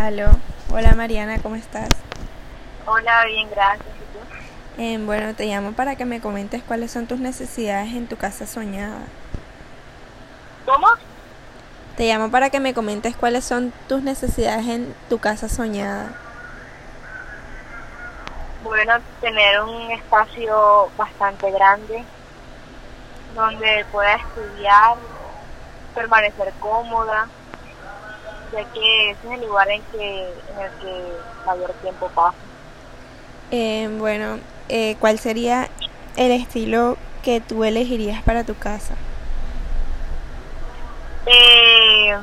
Aló, hola Mariana, ¿cómo estás? Hola, bien, gracias. ¿Y tú? Eh, bueno, te llamo para que me comentes cuáles son tus necesidades en tu casa soñada. ¿Cómo? Te llamo para que me comentes cuáles son tus necesidades en tu casa soñada. Bueno, tener un espacio bastante grande donde pueda estudiar, permanecer cómoda, ya que ese es el lugar en, que, en el que mayor tiempo paso. Eh, bueno, eh, ¿cuál sería el estilo que tú elegirías para tu casa? Eh,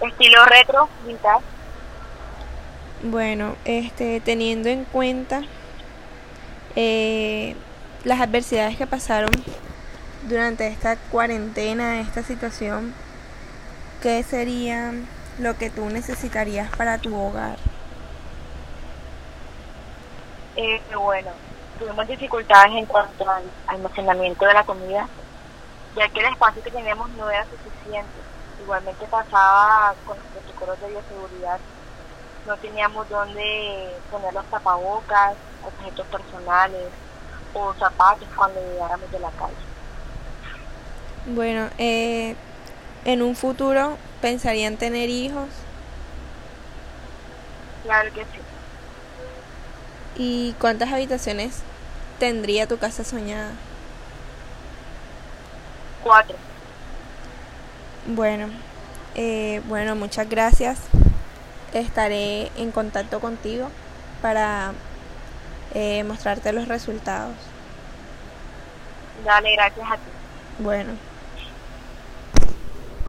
estilo retro, vintage. Bueno, este, teniendo en cuenta eh, las adversidades que pasaron durante esta cuarentena, esta situación, ¿qué sería lo que tú necesitarías para tu hogar? Eh, bueno, tuvimos dificultades en cuanto al almacenamiento de la comida, ya que el espacio que teníamos no era suficiente. Igualmente pasaba con los protocolos de bioseguridad. No teníamos dónde poner los tapabocas, objetos personales o zapatos cuando llegáramos de la calle. Bueno, eh, en un futuro pensarían tener hijos Claro que sí. y cuántas habitaciones tendría tu casa soñada. Cuatro. Bueno, eh, bueno, muchas gracias. Estaré en contacto contigo para eh, mostrarte los resultados. Dale, gracias a ti. Bueno.